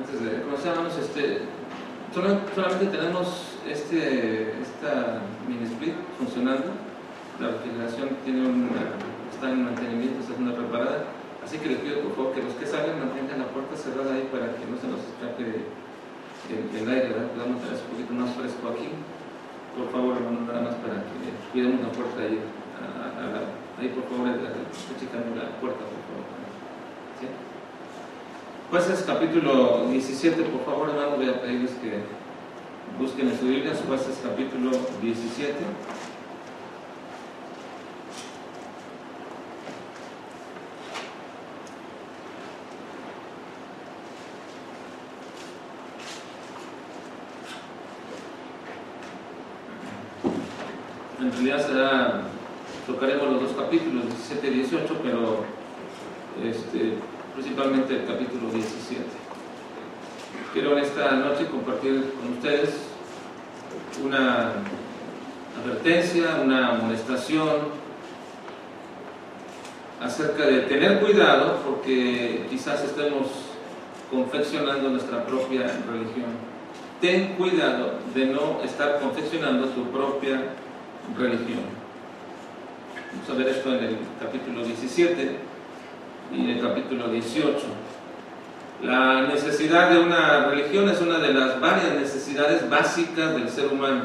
antes de comenzar, este, solamente tenemos este, esta mini split funcionando. La refrigeración tiene una, está en mantenimiento, está siendo preparada. Así que les pido por favor que los que salen mantengan la puerta cerrada ahí para que no se nos escape el, aire, ¿verdad? Podamos tener un poquito más fresco aquí. Por favor, hermano, nada más para que cuidemos la puerta ahí. ahí, por favor, estoy checando la puerta. Jueces capítulo 17, por favor, hermano, voy a pedirles que busquen en su Biblia, Jueces capítulo 17. En realidad será, tocaremos los dos capítulos, 17 y 18, pero este, principalmente el capítulo 17. Quiero en esta noche compartir con ustedes una advertencia, una amonestación acerca de tener cuidado porque quizás estemos confeccionando nuestra propia religión. Ten cuidado de no estar confeccionando tu propia religión. Vamos a ver esto en el capítulo 17 y en el capítulo 18. La necesidad de una religión es una de las varias necesidades básicas del ser humano.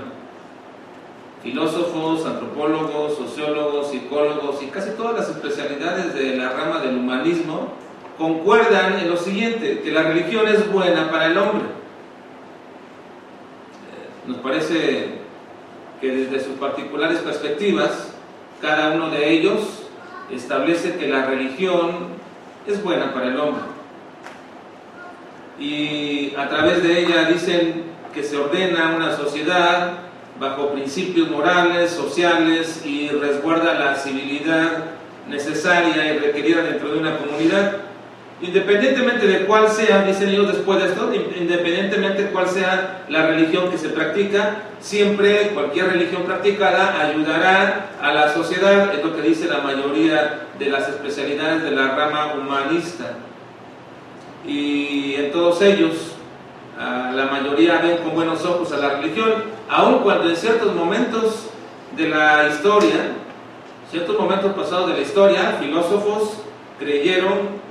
Filósofos, antropólogos, sociólogos, psicólogos y casi todas las especialidades de la rama del humanismo concuerdan en lo siguiente, que la religión es buena para el hombre. Eh, nos parece que desde sus particulares perspectivas, cada uno de ellos establece que la religión es buena para el hombre. Y a través de ella dicen que se ordena una sociedad bajo principios morales, sociales y resguarda la civilidad necesaria y requerida dentro de una comunidad. Independientemente de cuál sea, dicen ellos después de esto, independientemente de cuál sea la religión que se practica, siempre cualquier religión practicada ayudará a la sociedad, es lo que dice la mayoría de las especialidades de la rama humanista. Y en todos ellos, la mayoría ven con buenos ojos a la religión, aun cuando en ciertos momentos de la historia, ciertos momentos pasados de la historia, filósofos creyeron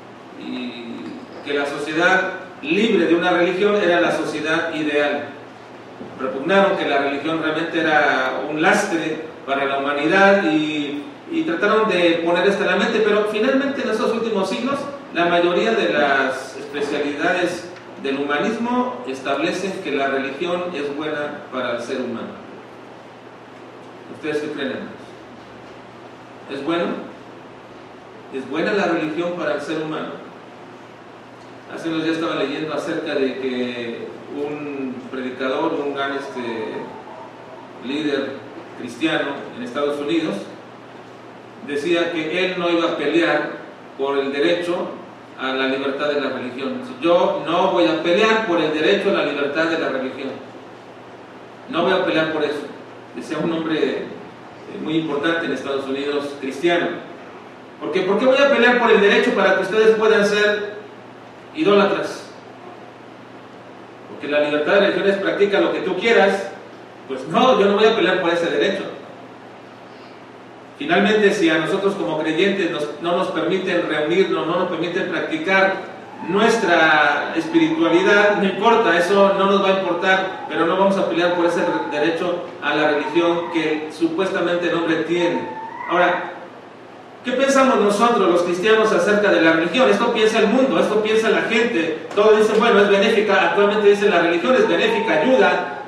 que la sociedad libre de una religión era la sociedad ideal. Repugnaron que la religión realmente era un lastre para la humanidad y, trataron de poner esto en la mente, pero finalmente en esos últimos siglos la mayoría de las especialidades del humanismo establecen que la religión es buena para el ser humano. ¿Ustedes qué creen? ¿Es bueno? ¿Es buena la religión para el ser humano? Hace unos días estaba leyendo acerca de que un predicador, un gran este, líder cristiano en Estados Unidos, decía que él no iba a pelear por el derecho a la libertad de la religión. Yo no voy a pelear por el derecho a la libertad de la religión. No voy a pelear por eso. Decía un hombre eh, muy importante en Estados Unidos, cristiano. Porque, ¿Por qué voy a pelear por el derecho para que ustedes puedan ser idólatras. Porque la libertad de religiones practica lo que tú quieras, pues no, yo no voy a pelear por ese derecho. Finalmente, si a nosotros como creyentes no nos permiten reunirnos, no nos permiten practicar nuestra espiritualidad, no importa, eso no nos va a importar, pero no vamos a pelear por ese derecho a la religión que supuestamente el hombre tiene. Ahora, ¿Qué pensamos nosotros los cristianos acerca de la religión? Esto piensa el mundo, esto piensa la gente. Todos dicen, bueno, es benéfica, actualmente dicen la religión es benéfica, ayuda,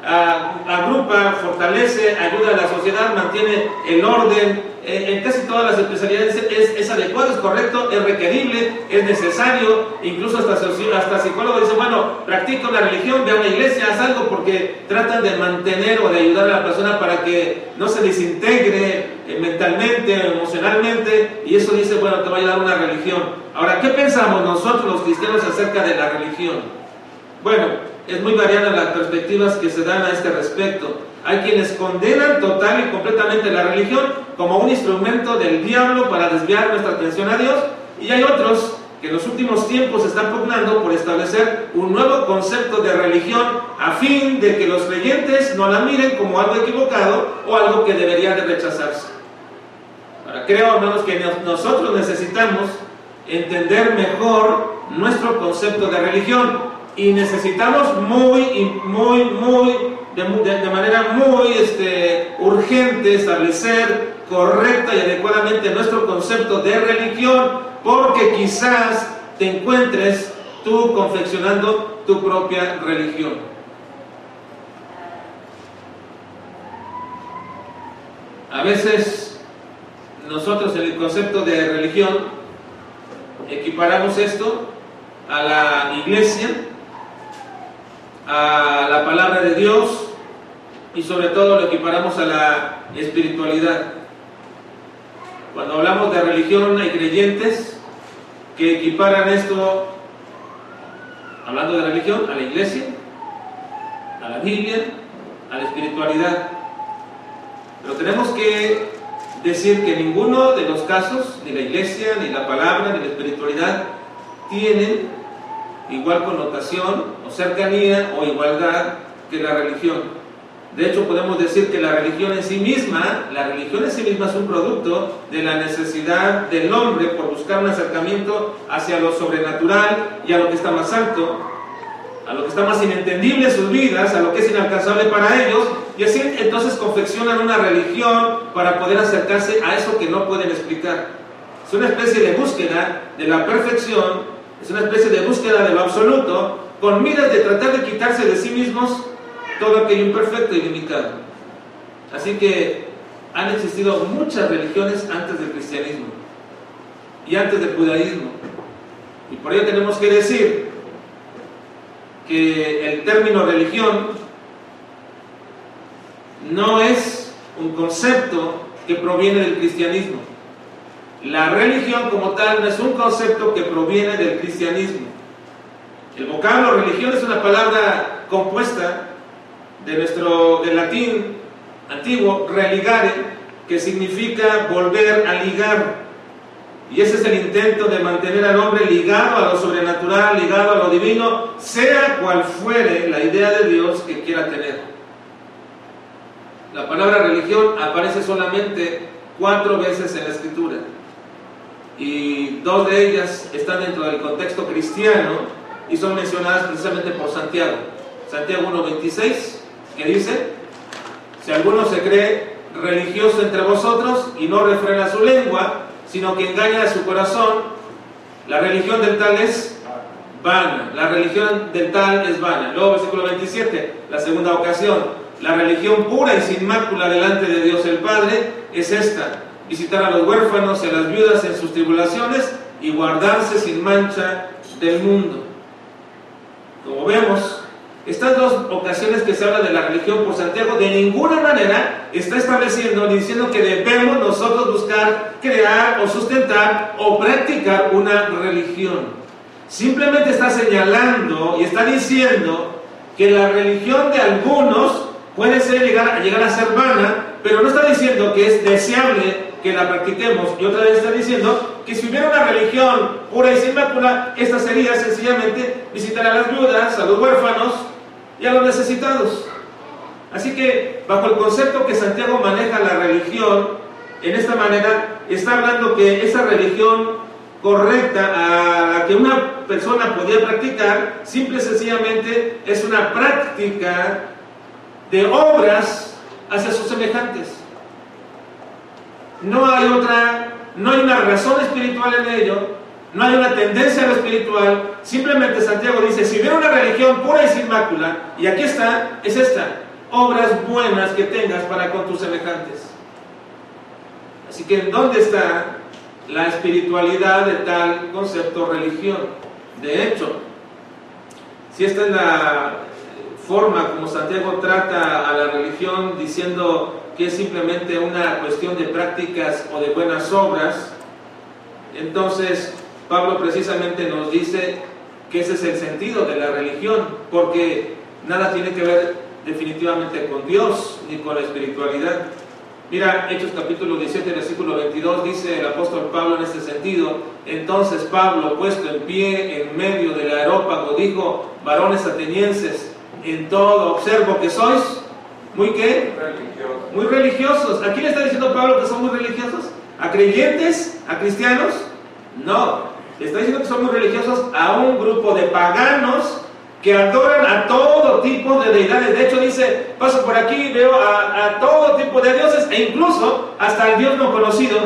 agrupa, fortalece, ayuda a la sociedad, mantiene el orden. En casi todas las especialidades es, adecuado, es correcto, es requerible, es necesario. Incluso hasta, hasta psicólogos dicen, bueno, practica una religión, ve a una iglesia, haz algo porque tratan de mantener o de ayudar a la persona para que no se desintegre eh, mentalmente, emocionalmente. Y eso dice, bueno, te va a ayudar una religión. Ahora, ¿qué pensamos nosotros los cristianos acerca de la religión? Bueno, es muy variada las perspectivas que se dan a este respecto. Hay quienes condenan total y completamente la religión como un instrumento del diablo para desviar nuestra atención a Dios y hay otros que en los últimos tiempos están pugnando por establecer un nuevo concepto de religión a fin de que los creyentes no la miren como algo equivocado o algo que debería de rechazarse. Creo, hermanos, que nosotros necesitamos entender mejor nuestro concepto de religión y necesitamos muy, muy, muy, de, manera muy este, urgente establecer correcta y adecuadamente nuestro concepto de religión, porque quizás te encuentres tú confeccionando tu propia religión. A veces nosotros en el concepto de religión equiparamos esto a la iglesia, a la palabra de Dios y sobre todo lo equiparamos a la espiritualidad. Cuando hablamos de religión hay creyentes que equiparan esto, hablando de religión, a la iglesia, a la Biblia, a la espiritualidad. Pero tenemos que decir que ninguno de los casos, ni la iglesia, ni la palabra, ni la espiritualidad, tienen igual connotación o cercanía o igualdad que la religión. De hecho, podemos decir que la religión en sí misma, la religión en sí misma es un producto de la necesidad del hombre por buscar un acercamiento hacia lo sobrenatural y a lo que está más alto, a lo que está más inentendible en sus vidas, a lo que es inalcanzable para ellos, y así entonces confeccionan una religión para poder acercarse a eso que no pueden explicar. Es una especie de búsqueda de la perfección es una especie de búsqueda de lo absoluto con miras de tratar de quitarse de sí mismos todo aquello imperfecto y limitado. Así que han existido muchas religiones antes del cristianismo y antes del judaísmo. Y por ello tenemos que decir que el término religión no es un concepto que proviene del cristianismo. La religión como tal no es un concepto que proviene del cristianismo. El vocablo religión es una palabra compuesta de nuestro del latín antiguo religare, que significa volver a ligar. Y ese es el intento de mantener al hombre ligado a lo sobrenatural, ligado a lo divino, sea cual fuere la idea de Dios que quiera tener. La palabra religión aparece solamente cuatro veces en la escritura y dos de ellas están dentro del contexto cristiano y son mencionadas precisamente por Santiago. Santiago 1.26, que dice, si alguno se cree religioso entre vosotros y no refrena su lengua, sino que engaña a su corazón, la religión del tal es vana, la religión del tal es vana. Luego versículo 27, la segunda ocasión, la religión pura y sin mácula delante de Dios el Padre es esta, visitar a los huérfanos y a las viudas en sus tribulaciones y guardarse sin mancha del mundo. Como vemos, estas dos ocasiones que se habla de la religión por Santiago, de ninguna manera está estableciendo ni diciendo que debemos nosotros buscar crear o sustentar o practicar una religión. Simplemente está señalando y está diciendo que la religión de algunos puede ser llegar, llegar a ser vana, pero no está diciendo que es deseable que la practiquemos. Y otra vez está diciendo que si hubiera una religión pura y sin mácula, esta sería sencillamente visitar a las viudas, a los huérfanos y a los necesitados. Así que, bajo el concepto que Santiago maneja la religión, en esta manera, está hablando que esa religión correcta a que una persona podía practicar, simple y sencillamente es una práctica de obras hacia sus semejantes. No hay otra, no hay una razón espiritual en ello, no hay una tendencia a lo espiritual. Simplemente Santiago dice, si hubiera una religión pura y sin mácula, y aquí está, es esta, obras buenas que tengas para con tus semejantes. Así que, ¿dónde está la espiritualidad de tal concepto religión? De hecho, si esta es la forma como Santiago trata a la religión diciendo que es simplemente una cuestión de prácticas o de buenas obras, entonces Pablo precisamente nos dice que ese es el sentido de la religión, porque nada tiene que ver definitivamente con Dios ni con la espiritualidad. Mira, Hechos capítulo 17, versículo 22, dice el apóstol Pablo en este sentido, entonces Pablo, puesto en pie en medio del aerópago, dijo, varones atenienses, en todo observo que sois, ¿muy qué? Muy religiosos. ¿A quién le está diciendo Pablo que son muy religiosos? ¿A creyentes? ¿A cristianos? No. Le está diciendo que son muy religiosos a un grupo de paganos que adoran a todo tipo de deidades. De hecho, dice, paso por aquí, veo a, a todo tipo de dioses e incluso hasta el Dios no conocido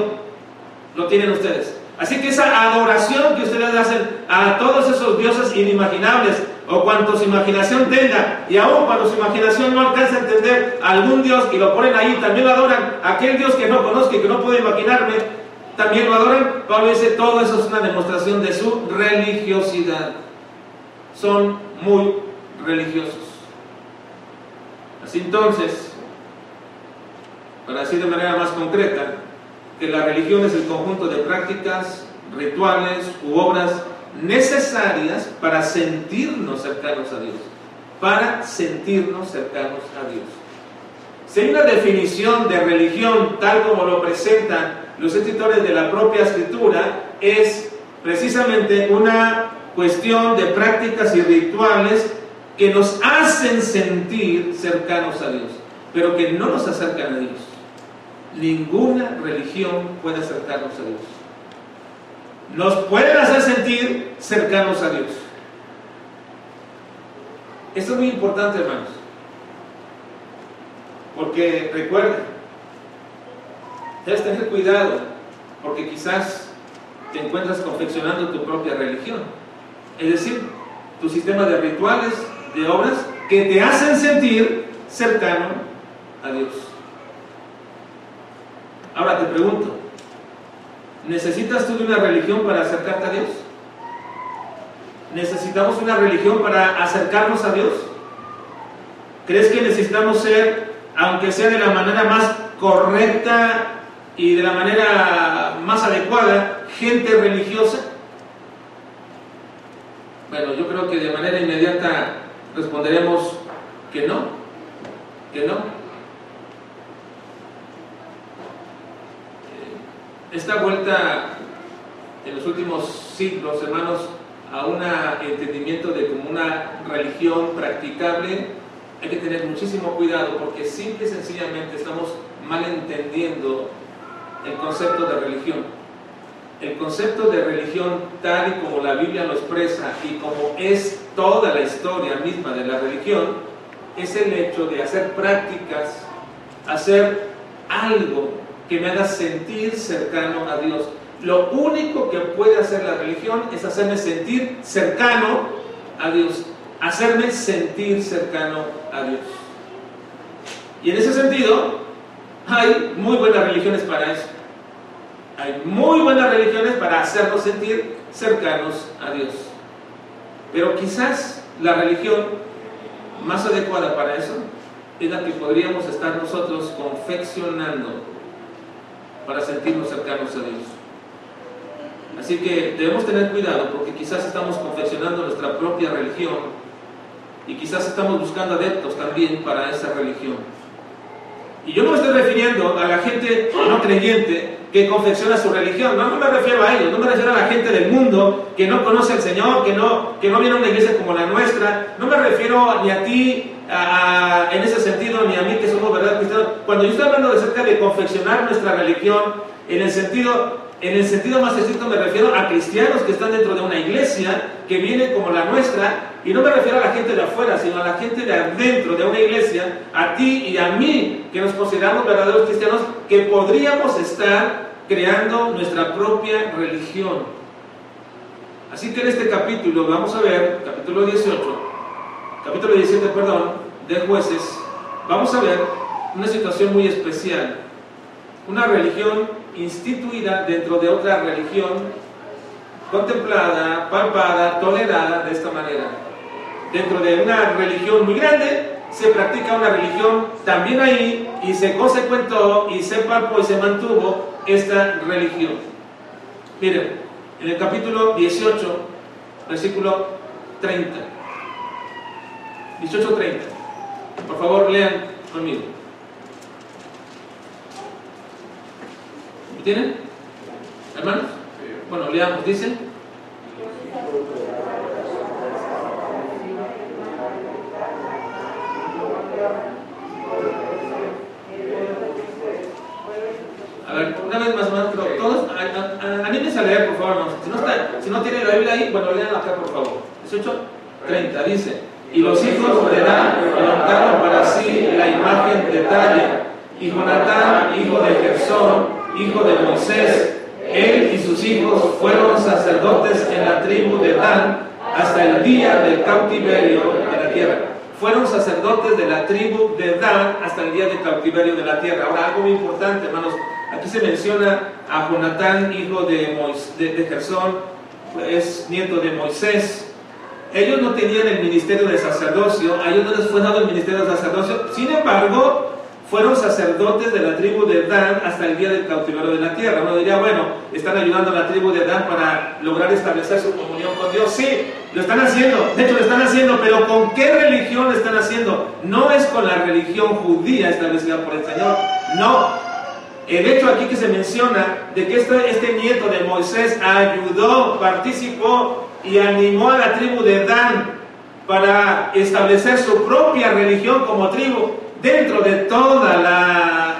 lo tienen ustedes. Así que esa adoración que ustedes hacen a todos esos dioses inimaginables o cuanto su imaginación tenga, y aún cuando su imaginación no alcanza a entender algún Dios y lo ponen ahí, también lo adoran, aquel Dios que no conozco y que no puedo imaginarme, también lo adoran. Pablo dice, todo eso es una demostración de su religiosidad. Son muy religiosos. Así entonces, para decir de manera más concreta, que la religión es el conjunto de prácticas, rituales u obras necesarias para sentirnos cercanos a Dios. Para sentirnos cercanos a Dios. Si hay una definición de religión tal como lo presentan los escritores de la propia escritura, es precisamente una cuestión de prácticas y rituales que nos hacen sentir cercanos a Dios, pero que no nos acercan a Dios. Ninguna religión puede acercarnos a Dios. Nos pueden hacer sentir cercanos a Dios. Esto es muy importante, hermanos. Porque recuerden, debes tener cuidado, porque quizás te encuentras confeccionando tu propia religión. Es decir, tu sistema de rituales, de obras, que te hacen sentir cercano a Dios. Ahora te pregunto, ¿necesitas tú de una religión para acercarte a Dios? ¿Necesitamos una religión para acercarnos a Dios? ¿Crees que necesitamos ser, aunque sea de la manera más correcta y de la manera más adecuada, gente religiosa? Bueno, yo creo que de manera inmediata responderemos que no, que no. Esta vuelta en los últimos siglos, hermanos, a un entendimiento de como una religión practicable, hay que tener muchísimo cuidado porque simple y sencillamente estamos mal entendiendo el concepto de religión. El concepto de religión tal y como la Biblia lo expresa y como es toda la historia misma de la religión, es el hecho de hacer prácticas, hacer algo que me haga sentir cercano a Dios. Lo único que puede hacer la religión es hacerme sentir cercano a Dios, hacerme sentir cercano a Dios. Y en ese sentido, hay muy buenas religiones para eso. Hay muy buenas religiones para hacernos sentir cercanos a Dios. Pero quizás la religión más adecuada para eso es la que podríamos estar nosotros confeccionando para sentirnos cercanos a Dios. Así que debemos tener cuidado porque quizás estamos confeccionando nuestra propia religión y quizás estamos buscando adeptos también para esa religión. Y yo no me estoy refiriendo a la gente no creyente que confecciona su religión, no, me refiero a ellos, no me refiero a la gente del mundo que no conoce al Señor, que no, que no viene a una iglesia como la nuestra, no me refiero ni a ti a- a- en ese sentido, ni a mí que somos verdad cristianos. Cuando yo estoy hablando acerca de confeccionar nuestra religión, en el sentido, en el sentido más estricto me refiero a cristianos que están dentro de una iglesia, que viene como la nuestra, y no me refiero a la gente de afuera, sino a la gente de adentro de una iglesia, a ti y a mí, que nos consideramos verdaderos cristianos, que podríamos estar creando nuestra propia religión. Así que en este capítulo, vamos a ver, capítulo 18, capítulo 17, perdón, de jueces, vamos a ver una situación muy especial. Una religión instituida dentro de otra religión, contemplada, palpada, tolerada de esta manera. Dentro de una religión muy grande, se practica una religión también ahí y se consecuentó y se palpó y se mantuvo esta religión. Miren, en el capítulo 18, versículo 30. 18.30. Por favor, lean conmigo. ¿Lo tienen? ¿Hermanos? Bueno, leamos, dice. A ver, una vez más o pero todos, anímense a leer, por favor, Si no, está, si no tiene la Biblia ahí, bueno, lean acá, por favor. 18, 30, dice. Y los hijos de Dan levantaron para sí la imagen de Talla, y Jonatán, hijo de Gersón, hijo de Moisés, él y sus hijos fueron sacerdotes en la tribu de Dan hasta el día del cautiverio de la tierra. Fueron sacerdotes de la tribu de Dan hasta el día del cautiverio de la tierra. Ahora, algo muy importante, hermanos. Aquí se menciona a Jonatán, hijo de, de, Gersón, es nieto de Moisés. Ellos no tenían el ministerio de sacerdocio, a ellos no les fue dado el ministerio de sacerdocio. Sin embargo, fueron sacerdotes de la tribu de Dan hasta el día del cautiverio de la tierra. Uno diría, bueno, están ayudando a la tribu de Dan para lograr establecer su comunión con Dios. Sí, lo están haciendo, de hecho lo están haciendo, pero ¿con qué religión lo están haciendo? No es con la religión judía establecida por el Señor, no. El hecho aquí que se menciona de que este, nieto de Moisés ayudó, participó y animó a la tribu de Dan para establecer su propia religión como tribu, dentro de todo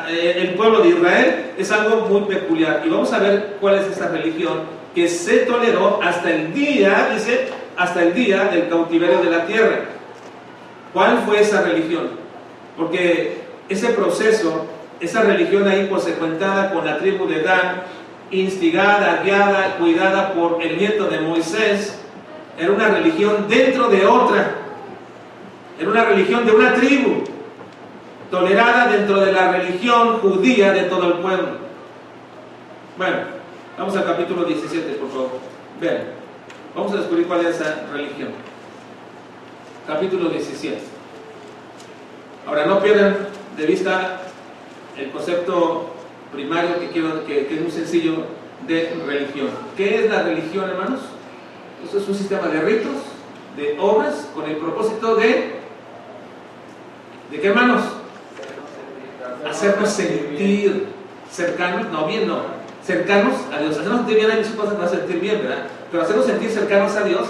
eh, el pueblo de Israel es algo muy peculiar. Y vamos a ver cuál es esa religión que se toleró hasta el día, dice, hasta el día del cautiverio de la tierra. ¿Cuál fue esa religión? Porque ese proceso, esa religión ahí consecuentada con la tribu de Dan, instigada, guiada, cuidada por el nieto de Moisés, era una religión dentro de otra. Era una religión de una tribu tolerada dentro de la religión judía de todo el pueblo. Bueno, vamos al capítulo 17, por favor. Vean, vamos a descubrir cuál es esa religión. Capítulo 17. Ahora, no pierdan de vista el concepto primario que, quiero, que, es muy sencillo de religión. ¿Qué es la religión, hermanos? Eso es un sistema de ritos, de obras, con el propósito de... ¿De qué, hermanos? hacernos sentir cercanos, no bien, no, cercanos a Dios. Hacernos sentir bien, hay muchas cosas sentir bien, ¿verdad? Pero hacernos sentir cercanos a Dios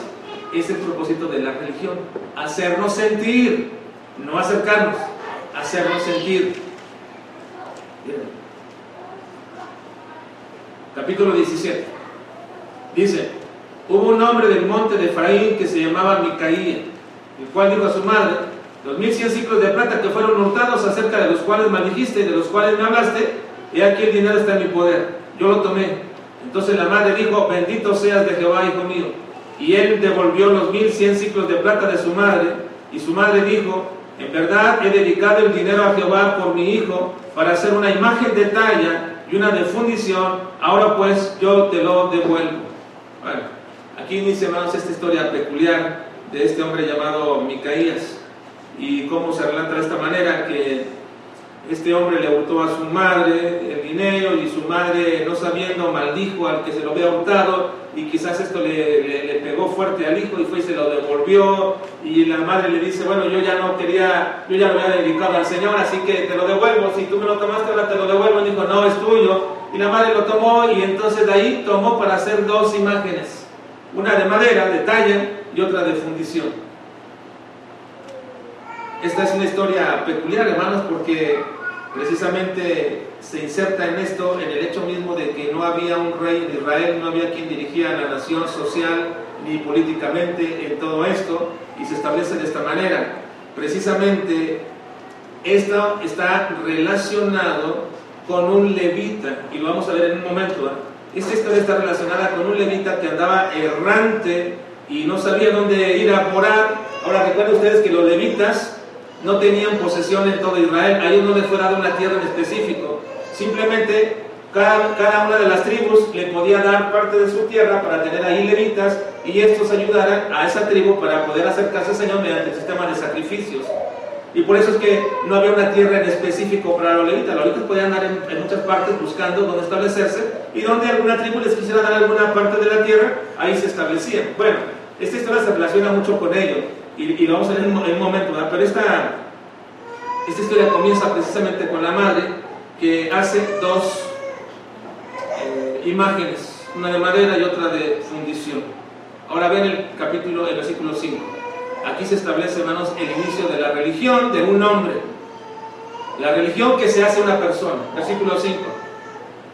es el propósito de la religión. Hacernos sentir, no acercarnos, hacernos sentir. Capítulo 17. Dice, hubo un hombre del monte de Efraín que se llamaba Micaía, el cual dijo a su madre, los mil cien ciclos de plata que fueron hurtados acerca de los cuales maldijiste y de los cuales me hablaste, y aquí el dinero está en mi poder. Yo lo tomé. Entonces la madre dijo, bendito seas de Jehová, hijo mío. Y él devolvió los mil cien ciclos de plata de su madre, y su madre dijo, en verdad he dedicado el dinero a Jehová por mi hijo, para hacer una imagen de talla y una de fundición, ahora pues yo te lo devuelvo. Bueno, aquí inicia, hermanos, esta historia peculiar de este hombre llamado Micaías y cómo se relata de esta manera que este hombre le hurtó a su madre el dinero y su madre no sabiendo maldijo al que se lo había hurtado y quizás esto le, le, pegó fuerte al hijo y fue y se lo devolvió y la madre le dice bueno yo ya no quería yo ya lo había dedicado al Señor así que te lo devuelvo si tú me lo tomaste ahora te lo devuelvo y dijo no es tuyo y la madre lo tomó y entonces de ahí tomó para hacer dos imágenes una de madera de talla y otra de fundición esta es una historia peculiar, hermanos, porque precisamente se inserta en esto, en el hecho mismo de que no había un rey en Israel, no había quien dirigía la nación social ni políticamente en todo esto, y se establece de esta manera. Precisamente esto está relacionado con un levita, y lo vamos a ver en un momento. ¿eh? Esta historia está relacionada con un levita que andaba errante y no sabía dónde ir a morar. Ahora recuerden ustedes que los levitas no tenían posesión en todo Israel, a no les fue dada una tierra en específico, simplemente cada, cada, una de las tribus le podía dar parte de su tierra para tener ahí levitas y estos ayudaran a esa tribu para poder acercarse al Señor mediante el sistema de sacrificios. Y por eso es que no había una tierra en específico para los levitas. Los levitas podían andar en, muchas partes buscando dónde establecerse y donde alguna tribu les quisiera dar alguna parte de la tierra, ahí se establecían. Bueno, esta historia se relaciona mucho con ello y, lo vamos a ver en, un momento, pero esta, esta historia comienza precisamente con la madre que hace dos, imágenes, una de madera y otra de fundición. Ahora ven el capítulo, el versículo 5. Aquí se establece, hermanos, el inicio de la religión de un hombre. La religión que se hace una persona. Versículo 5.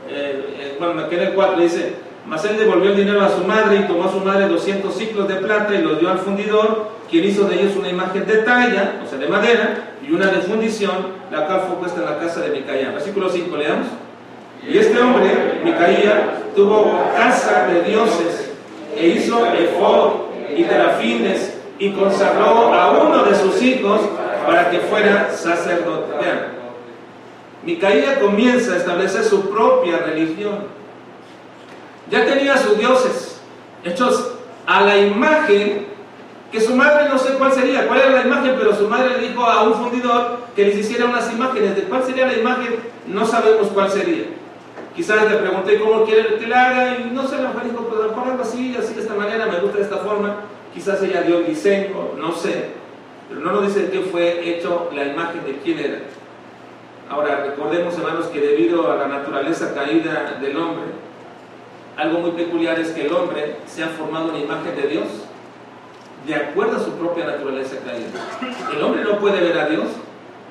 Eh, eh, bueno, aquí en el 4 dice, mas él devolvió el dinero a su madre y tomó a su madre 200 ciclos de plata y los dio al fundidor, quien hizo de ellos una imagen de talla, o sea, de madera, y una de fundición, la cual fue puesta en la casa de Micaía. Versículo 5, leamos. Y este hombre, Micaía, tuvo casa de dioses e hizo efod y terafines y consagró a uno de sus hijos para que fuera sacerdote. Micaía comienza a establecer su propia religión. Ya tenía sus dioses hechos a la imagen que su madre no sé cuál sería, cuál era la imagen, pero su madre le dijo a un fundidor que les hiciera unas imágenes. ¿De cuál sería la imagen? No sabemos cuál sería. Quizás le pregunté cómo quiere que la haga y no sé, la mujer dijo, pues lo algo así, así de esta manera, me gusta de esta forma. Quizás ella dio el diseño, no sé. Pero no nos dice qué fue hecho la imagen de quién era. Ahora, recordemos, hermanos, que debido a la naturaleza caída del hombre, algo muy peculiar es que el hombre se ha formado una imagen de Dios de acuerdo a su propia naturaleza caída. El hombre no puede ver a Dios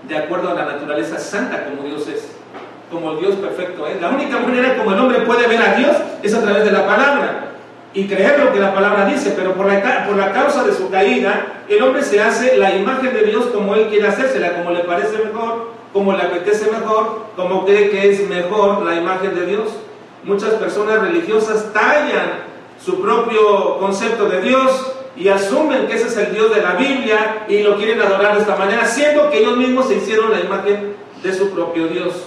de acuerdo a la naturaleza santa como Dios es, como el Dios perfecto es. La única manera como el hombre puede ver a Dios es a través de la palabra y creer lo que la palabra dice, pero por la, por la causa de su caída, el hombre se hace la imagen de Dios como él quiere hacérsela, como le parece mejor, como le apetece mejor, como cree que es mejor la imagen de Dios. Muchas personas religiosas tallan su propio concepto de Dios y asumen que ese es el Dios de la Biblia y lo quieren adorar de esta manera, siendo que ellos mismos se hicieron la imagen de su propio Dios.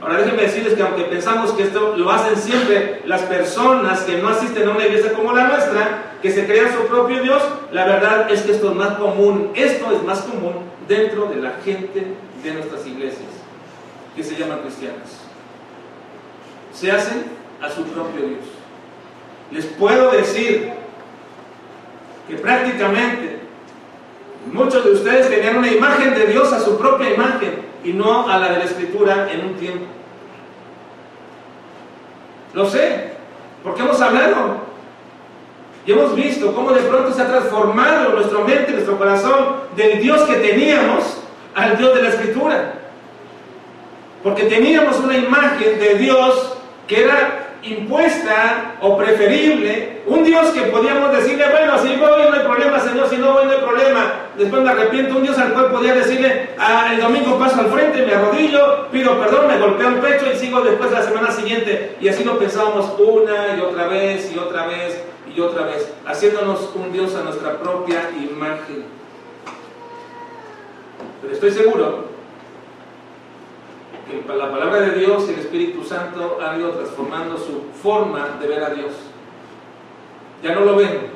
Ahora déjenme decirles que aunque pensamos que esto lo hacen siempre las personas que no asisten a una iglesia como la nuestra, que se crean su propio Dios, la verdad es que esto es más común, esto es más común dentro de la gente de nuestras iglesias, que se llaman cristianas. Se hacen a su propio Dios. Les puedo decir que prácticamente muchos de ustedes tenían una imagen de Dios a su propia imagen y no a la de la escritura en un tiempo. Lo sé, porque hemos hablado y hemos visto cómo de pronto se ha transformado nuestra mente, nuestro corazón del Dios que teníamos al Dios de la escritura. Porque teníamos una imagen de Dios que era impuesta o preferible, un Dios que podíamos decirle, bueno, si voy no hay problema, Señor, si no voy no hay problema, después me arrepiento, un Dios al cual podía decirle, ah, el domingo paso al frente, me arrodillo, pido perdón, me golpeo el pecho y sigo después la semana siguiente, y así lo pensábamos una y otra vez y otra vez y otra vez, haciéndonos un Dios a nuestra propia imagen. Pero estoy seguro la palabra de Dios y el Espíritu Santo han ido transformando su forma de ver a Dios. Ya no lo ven.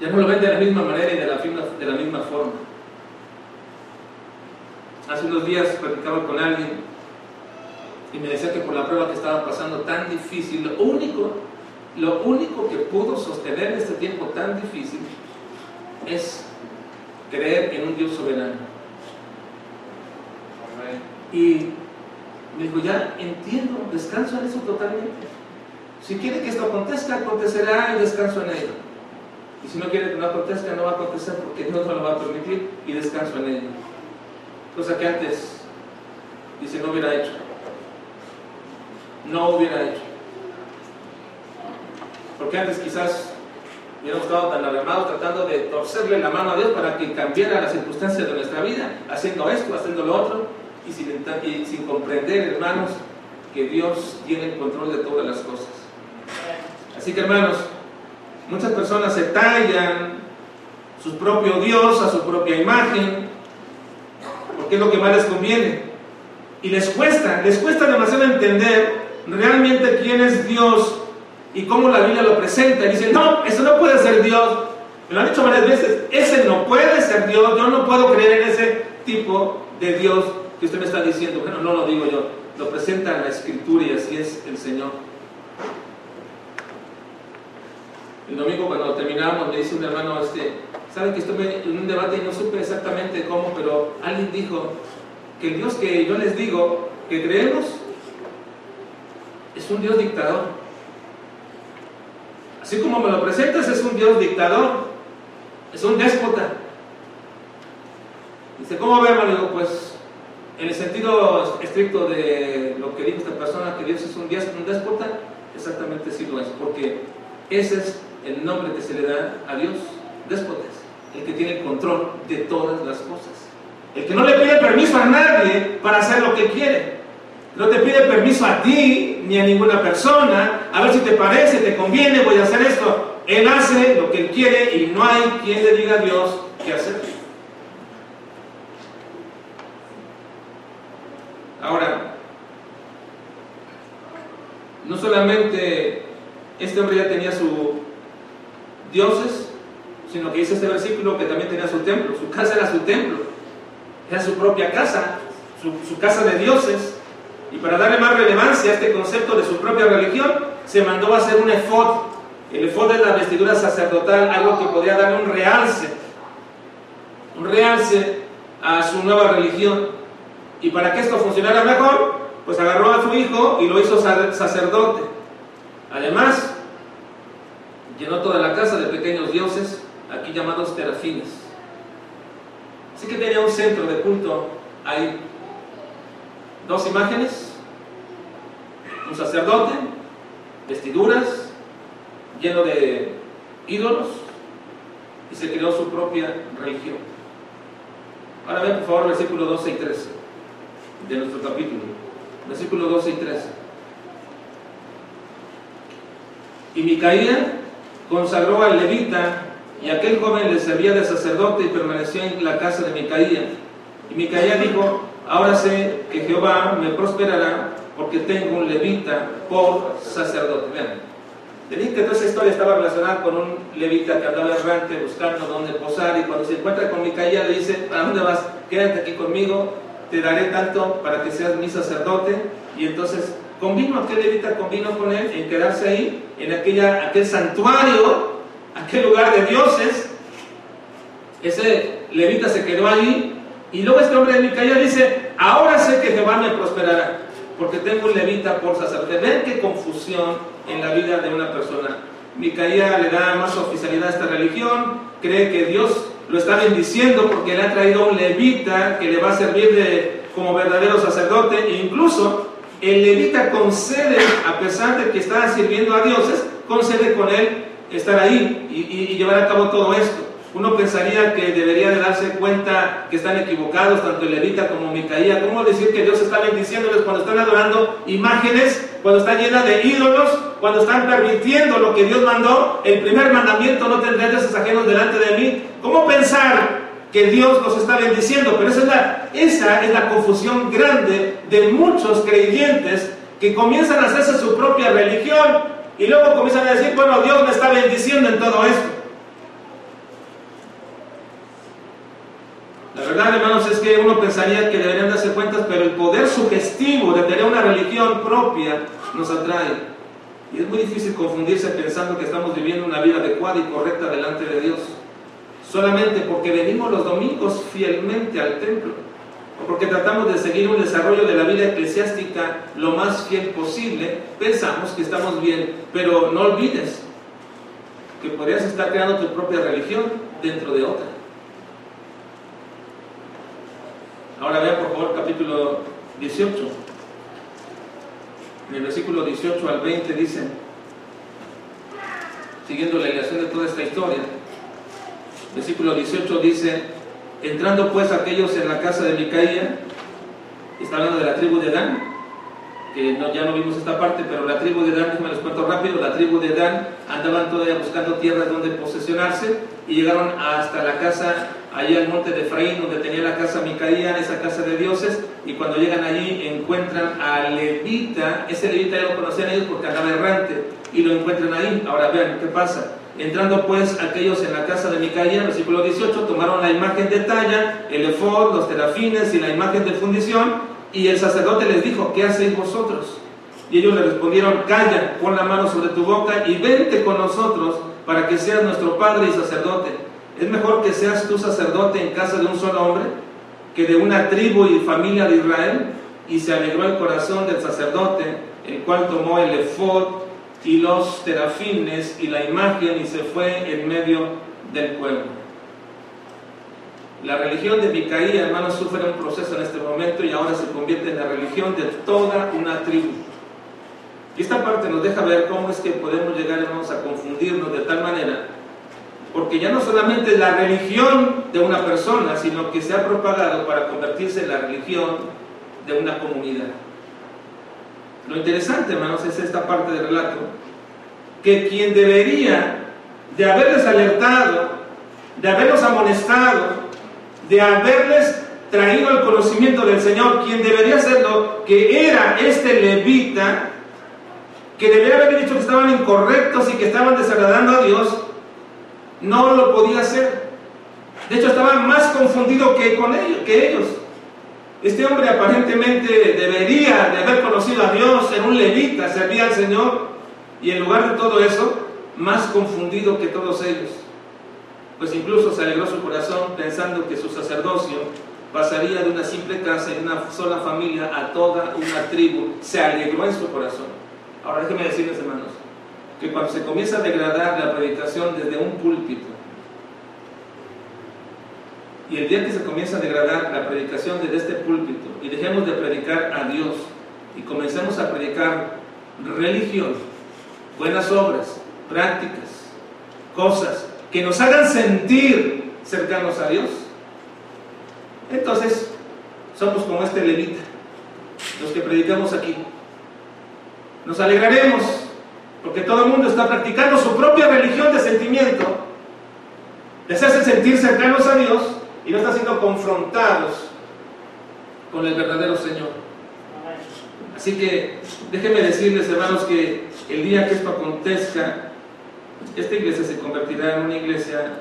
Ya no lo ven de la misma manera y de la, de la misma forma. Hace unos días platicaba con alguien y me decía que por la prueba que estaba pasando tan difícil, lo único, lo único que pudo sostener este tiempo tan difícil es creer en un Dios soberano. Y me dijo, ya entiendo, descanso en eso totalmente. Si quiere que esto acontezca, acontecerá y descanso en ello. Y si no quiere que no acontezca, no va a acontecer porque Dios no lo va a permitir y descanso en ello. Cosa que antes, dice, no hubiera hecho. No hubiera hecho. Porque antes quizás hubiéramos estado tan alarmados tratando de torcerle la mano a Dios para que cambiara las circunstancias de nuestra vida, haciendo esto, haciendo lo otro y sin, comprender, hermanos, que Dios tiene el control de todas las cosas. Así que, hermanos, muchas personas se tallan su propio Dios a su propia imagen, porque es lo que más les conviene. Y les cuesta, les cuesta demasiado entender realmente quién es Dios y cómo la Biblia lo presenta. Y dicen, no, eso no puede ser Dios. Me lo han dicho varias veces, ese no puede ser Dios, yo no puedo creer en ese tipo de Dios que usted me está diciendo, bueno, no lo digo yo, lo presenta en la escritura y así es el Señor. El domingo cuando terminamos me dice un hermano, este, ¿sabe que estuve en un debate y no supe exactamente cómo, pero alguien dijo que el Dios que yo les digo que creemos es un Dios dictador. Así como me lo presentas, es un Dios dictador, es un déspota. Dice, ¿cómo vemos? Le digo, pues en el sentido estricto de lo que dijo esta persona, que Dios es un, déspota, exactamente sí lo es, porque ese es el nombre que se le da a Dios, déspotas, el que tiene el control de todas las cosas. El que no le pide permiso a nadie para hacer lo que quiere. No te pide permiso a ti ni a ninguna persona. A ver si te parece, te conviene, voy a hacer esto. Él hace lo que él quiere y no hay quien le diga a Dios qué hacer. Ahora, no solamente este hombre ya tenía su dioses, sino que dice este versículo que también tenía su templo. Su casa era su templo, era su propia casa, su, su casa de dioses. Y para darle más relevancia a este concepto de su propia religión, se mandó a hacer un efod. El efod es la vestidura sacerdotal, algo que podía darle un realce, un realce a su nueva religión. Y para que esto funcionara mejor, pues agarró a su hijo y lo hizo sacerdote. Además, llenó toda la casa de pequeños dioses, aquí llamados terafines. Así que tenía un centro de culto ahí dos imágenes, un sacerdote, vestiduras, lleno de ídolos, y se creó su propia religión. Ahora ven por favor versículo 12 y 13 de nuestro capítulo. Versículo 12 y 13. Y Micaía consagró al levita y aquel joven le servía de sacerdote y permaneció en la casa de Micaía. Y Micaía dijo, Ahora sé que Jehová me prosperará porque tengo un levita por sacerdote. Vean, te dije que toda esa historia estaba relacionada con un levita que andaba errante buscando dónde posar y cuando se encuentra con Micaía le dice, ¿a dónde vas? Quédate aquí conmigo, te daré tanto para que seas mi sacerdote. Y entonces convino, aquel levita convino con él en quedarse ahí, en aquella, aquel santuario, aquel lugar de dioses. Ese levita se quedó ahí y luego este hombre de Micaía dice, ahora sé que Jehová me prosperará, porque tengo un levita por sacerdote. Ven qué confusión en la vida de una persona. Micaía le da más oficialidad a esta religión, cree que Dios lo está bendiciendo porque le ha traído un levita que le va a servir de, como verdadero sacerdote, e incluso el levita concede, a pesar de que está sirviendo a dioses, concede con él estar ahí y llevar a cabo todo esto. Uno pensaría que debería de darse cuenta que están equivocados, tanto el levita como Micaía. ¿Cómo decir que Dios está bendiciéndoles cuando están adorando imágenes, cuando están llenas de ídolos, cuando están permitiendo lo que Dios mandó? El primer mandamiento, no tendré dioses ajenos delante de mí. ¿Cómo pensar que Dios los está bendiciendo? Pero esa es la, esa es la confusión grande de muchos creyentes que comienzan a hacerse su propia religión y luego comienzan a decir, bueno, Dios me está bendiciendo en todo esto. La verdad, hermanos, es que uno pensaría que deberían darse cuenta, pero el poder sugestivo de tener una religión propia nos atrae. Y es muy difícil confundirse pensando que estamos viviendo una vida adecuada y correcta delante de Dios. Solamente porque venimos los domingos fielmente al templo. O porque tratamos de seguir un desarrollo de la vida eclesiástica lo más fiel posible, pensamos que estamos bien. Pero no olvides que podrías estar creando tu propia religión dentro de otra. Ahora vean por favor capítulo 18. En el versículo 18 al 20 dice, siguiendo la ilación de toda esta historia, versículo 18 dice, entrando pues aquellos en la casa de Micaía, está hablando de la tribu de Dan, que ya no vimos esta parte, pero la tribu de Dan, me los cuento rápido, la tribu de Dan andaban todavía buscando tierras donde posesionarse y llegaron hasta la casa allí al monte de Efraín, donde tenía la casa Micaía, esa casa de dioses, y cuando llegan allí encuentran a Levita, ese Levita ya lo conocían ellos porque andaba errante, y lo encuentran ahí. Ahora vean qué pasa. Entrando pues aquellos en la casa de Micaía, versículo 18, tomaron la imagen de talla, el efod, los terafines y la imagen de fundición, y el sacerdote les dijo, ¿qué hacéis vosotros? Y ellos le respondieron, calla, pon la mano sobre tu boca y vente con nosotros para que seas nuestro padre y sacerdote. Es mejor que seas tú sacerdote en casa de un solo hombre que de una tribu y familia de Israel. Y se alegró el corazón del sacerdote el cual tomó el efod y los terafines y la imagen y se fue en medio del pueblo. La religión de Micaía, hermanos, sufre un proceso en este momento y ahora se convierte en la religión de toda una tribu. Y esta parte nos deja ver cómo es que podemos llegar, hermanos, a confundirnos de tal manera, porque ya no solamente es la religión de una persona, sino que se ha propagado para convertirse en la religión de una comunidad. Lo interesante, hermanos, es esta parte del relato, que quien debería de haberles alertado, de haberlos amonestado, de haberles traído al conocimiento del Señor, quien debería hacerlo, que era este levita, que debería haber dicho que estaban incorrectos y que estaban desagradando a Dios, no lo podía hacer. De hecho, estaba más confundido que, con ellos, que ellos. Este hombre aparentemente debería de haber conocido a Dios, en un levita, servía al Señor, y en lugar de todo eso, más confundido que todos ellos. Pues incluso se alegró su corazón pensando que su sacerdocio pasaría de una simple casa y una sola familia a toda una tribu. Se alegró en su corazón. Ahora déjenme decirles, hermanos, que cuando se comienza a degradar la predicación desde un púlpito, y el día que se comienza a degradar la predicación desde este púlpito y dejemos de predicar a Dios y comencemos a predicar religión, buenas obras, prácticas, cosas que nos hagan sentir cercanos a Dios, entonces somos como este levita, los que predicamos aquí. Nos alegraremos porque todo el mundo está practicando su propia religión de sentimiento, les hace sentir cercanos a Dios y no están siendo confrontados con el verdadero Señor. Así que déjenme decirles, hermanos, que el día que esto acontezca, esta iglesia se convertirá en una iglesia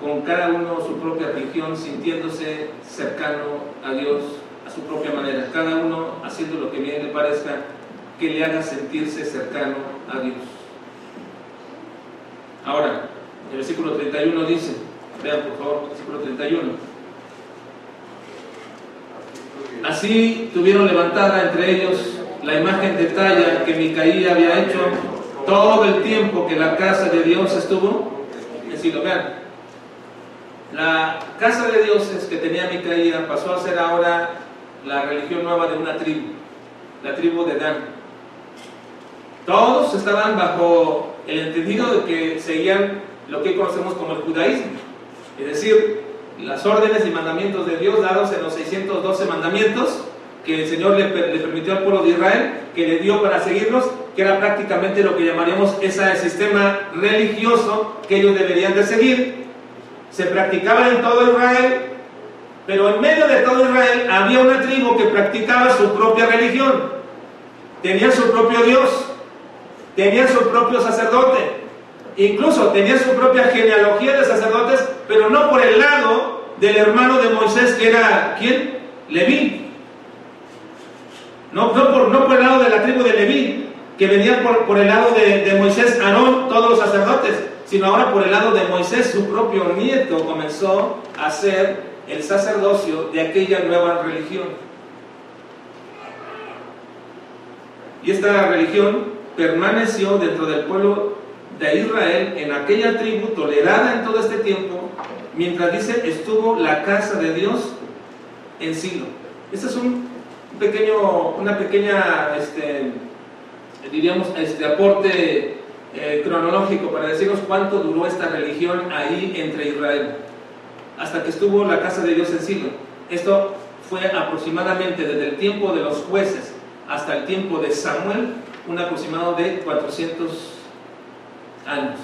con cada uno su propia religión, sintiéndose cercano a Dios a su propia manera, cada uno haciendo lo que bien le parezca que le haga sentirse cercano a Dios. Ahora, el versículo 31 dice, vean por favor, versículo 31. Así tuvieron levantada entre ellos la imagen de talla que Micaía había hecho todo el tiempo que la casa de Dios estuvo en Silo. La casa de dioses que tenía Micaía pasó a ser ahora la religión nueva de una tribu, la tribu de Dan. Todos estaban bajo el entendido de que seguían lo que conocemos como el judaísmo, es decir, las órdenes y mandamientos de Dios dados en los 612 mandamientos que el Señor le, permitió al pueblo de Israel, que le dio para seguirlos, que era prácticamente lo que llamaríamos ese sistema religioso que ellos deberían de seguir. Se practicaba en todo Israel, pero en medio de todo Israel había una tribu que practicaba su propia religión. Tenía su propio Dios, tenía su propio sacerdote, incluso tenía su propia genealogía de sacerdotes, pero no por el lado del hermano de Moisés, que era, ¿quién? Leví. No, por, no por el lado de la tribu de Leví, que venía por, el lado de, Moisés, Aarón, todos los sacerdotes, sino ahora por el lado de Moisés, su propio nieto comenzó a ser el sacerdocio de aquella nueva religión. Y esta religión permaneció dentro del pueblo de Israel, en aquella tribu tolerada en todo este tiempo, mientras dice, estuvo la casa de Dios en Silo. Este es un pequeño, una pequeña este, diríamos, este aporte eh, cronológico para decirnos cuánto duró esta religión ahí entre Israel, hasta que estuvo la casa de Dios en Silo. Esto fue aproximadamente desde el tiempo de los jueces hasta el tiempo de Samuel, un aproximado de 400 años.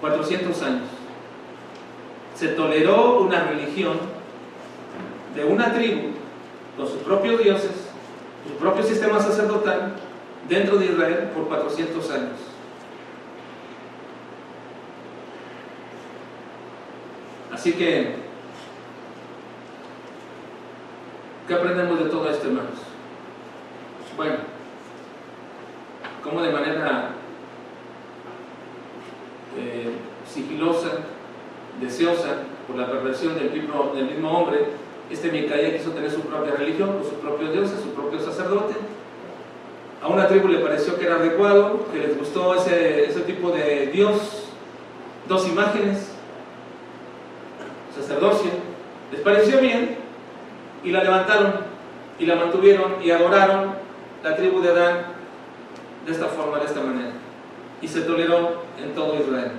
400 años. Se toleró una religión de una tribu con sus propios dioses su propio sistema sacerdotal dentro de Israel por 400 años. Así que, ¿qué aprendemos de todo esto, hermanos? Bueno, como de manera eh, sigilosa, deseosa, por la perversión del mismo, del mismo hombre, Este Micaía quiso tener su propia religión, con sus propios dioses, su propio sacerdote. A una tribu le pareció que era adecuado, que les gustó ese, ese tipo de Dios, dos imágenes, sacerdocio, les pareció bien y la levantaron y la mantuvieron y adoraron la tribu de Adán de esta forma, de esta manera. Y se toleró en todo Israel.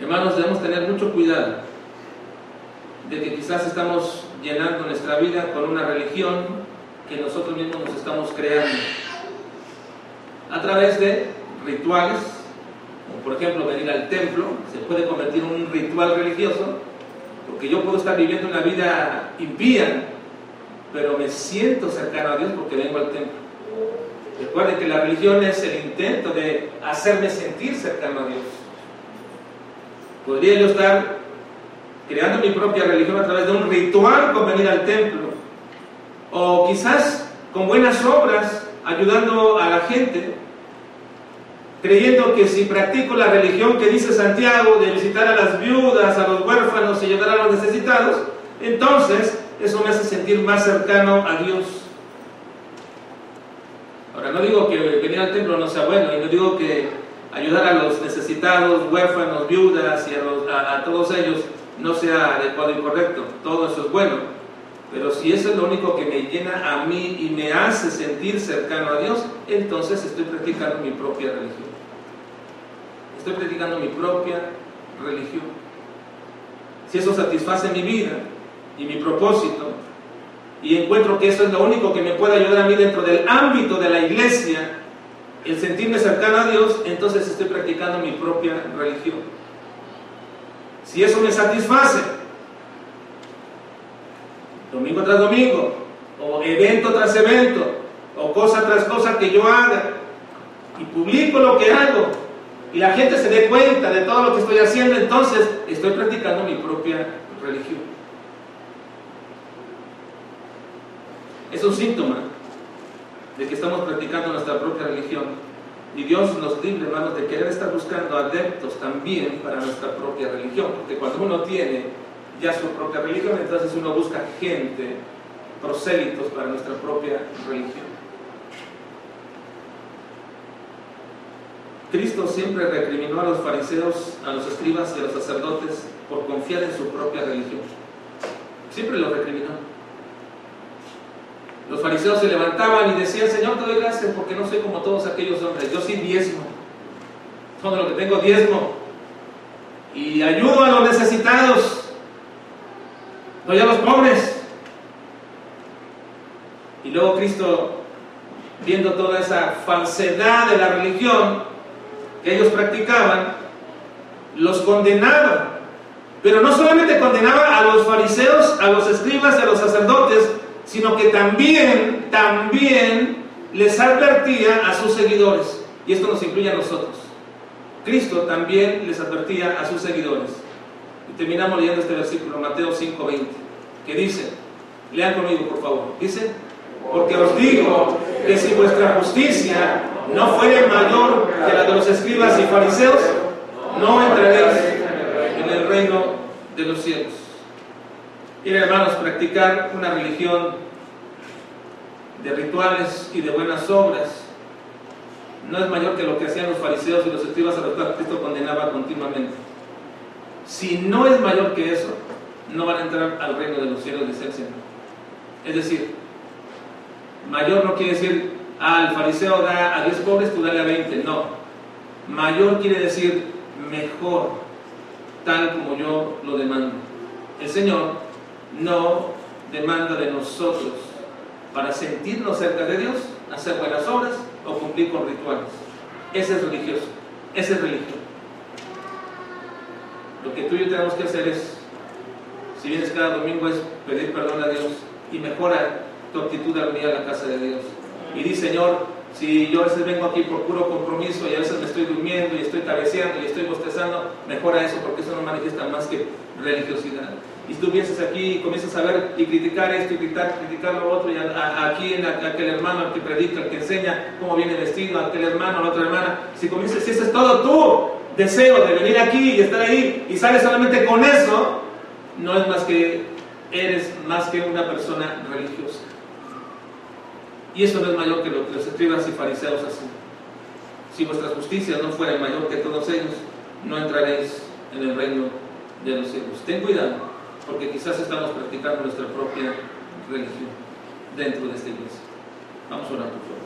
Hermanos, debemos tener mucho cuidado de que quizás estamos llenando nuestra vida con una religión que nosotros mismos nos estamos creando a través de rituales, como por ejemplo venir al templo, se puede convertir en un ritual religioso, porque yo puedo estar viviendo una vida impía, pero me siento cercano a Dios porque vengo al templo. Recuerden que la religión es el intento de hacerme sentir cercano a Dios. Podría yo estar creando mi propia religión a través de un ritual con venir al templo, o quizás con buenas obras ayudando a la gente, creyendo que si practico la religión que dice Santiago de visitar a las viudas, a los huérfanos y ayudar a los necesitados, entonces eso me hace sentir más cercano a Dios. Ahora, no digo que venir al templo no sea bueno, y no digo que ayudar a los necesitados, huérfanos, viudas y a, todos ellos no sea adecuado y correcto. Todo eso es bueno. Pero si eso es lo único que me llena a mí y me hace sentir cercano a Dios, entonces estoy practicando mi propia religión. Estoy practicando mi propia religión. Si eso satisface mi vida y mi propósito, y encuentro que eso es lo único que me puede ayudar a mí dentro del ámbito de la iglesia, el sentirme cercano a Dios, entonces estoy practicando mi propia religión. Si eso me satisface, domingo tras domingo, o evento tras evento, o cosa tras cosa que yo haga, y publico lo que hago, y la gente se dé cuenta de todo lo que estoy haciendo, entonces estoy practicando mi propia religión. Es un síntoma de que estamos practicando nuestra propia religión. Y Dios nos libre, hermanos, de querer estar buscando adeptos también para nuestra propia religión. Porque cuando uno tiene ya su propia religión, entonces uno busca gente, prosélitos para nuestra propia religión. Cristo siempre recriminó a los fariseos, a los escribas y a los sacerdotes por confiar en su propia religión. Siempre lo recriminó. Los fariseos se levantaban y decían, Señor, te doy gracias porque no soy como todos aquellos hombres. Yo sí diezmo. Todo lo que tengo diezmo. Y ayudo a los necesitados no a los pobres. Y luego Cristo, viendo toda esa falsedad de la religión que ellos practicaban, los condenaba. Pero no solamente condenaba a los fariseos, a los escribas a los sacerdotes, sino que también, también les advertía a sus seguidores. Y esto nos incluye a nosotros. Cristo también les advertía a sus seguidores terminamos leyendo este versículo, Mateo 5:20, que dice, lean conmigo por favor, dice, porque os digo que si vuestra justicia no fuere mayor que la de los escribas y fariseos, no entraréis en el reino de los cielos. Y hermanos, practicar una religión de rituales y de buenas obras no es mayor que lo que hacían los fariseos y los escribas a los cuales Cristo condenaba continuamente. Si no es mayor que eso, no van a entrar al reino de los cielos, de el Señor. Es decir, mayor no quiere decir, ah, el fariseo da a 10 pobres, tú dale a 20. No. Mayor quiere decir mejor, tal como yo lo demando. El Señor no demanda de nosotros para sentirnos cerca de Dios, hacer buenas obras o cumplir con rituales. Ese es religioso, ese es religioso. Lo que tú y yo tenemos que hacer es, si vienes cada domingo, es pedir perdón a Dios y mejora tu actitud al venir a la casa de Dios. Y di, Señor, si yo a veces vengo aquí por puro compromiso y a veces me estoy durmiendo y estoy cabeceando y estoy bostezando, mejora eso porque eso no manifiesta más que religiosidad. Y tú vienes aquí y comienzas a ver y criticar esto y criticar, criticar lo otro, y aquí en aquel hermano, que predica, al que enseña cómo viene vestido, aquel hermano, a la otra hermana, si comienzas, si eso es todo tú, deseo de venir aquí y estar ahí y sales solamente con eso, no es más que eres más que una persona religiosa. Y eso no es mayor que lo que los escribas y fariseos hacen. Si vuestras justicias no fueran mayor que todos ellos, no entraréis en el reino de los cielos. Ten cuidado, porque quizás estamos practicando nuestra propia religión dentro de esta iglesia. Vamos a orar, por favor.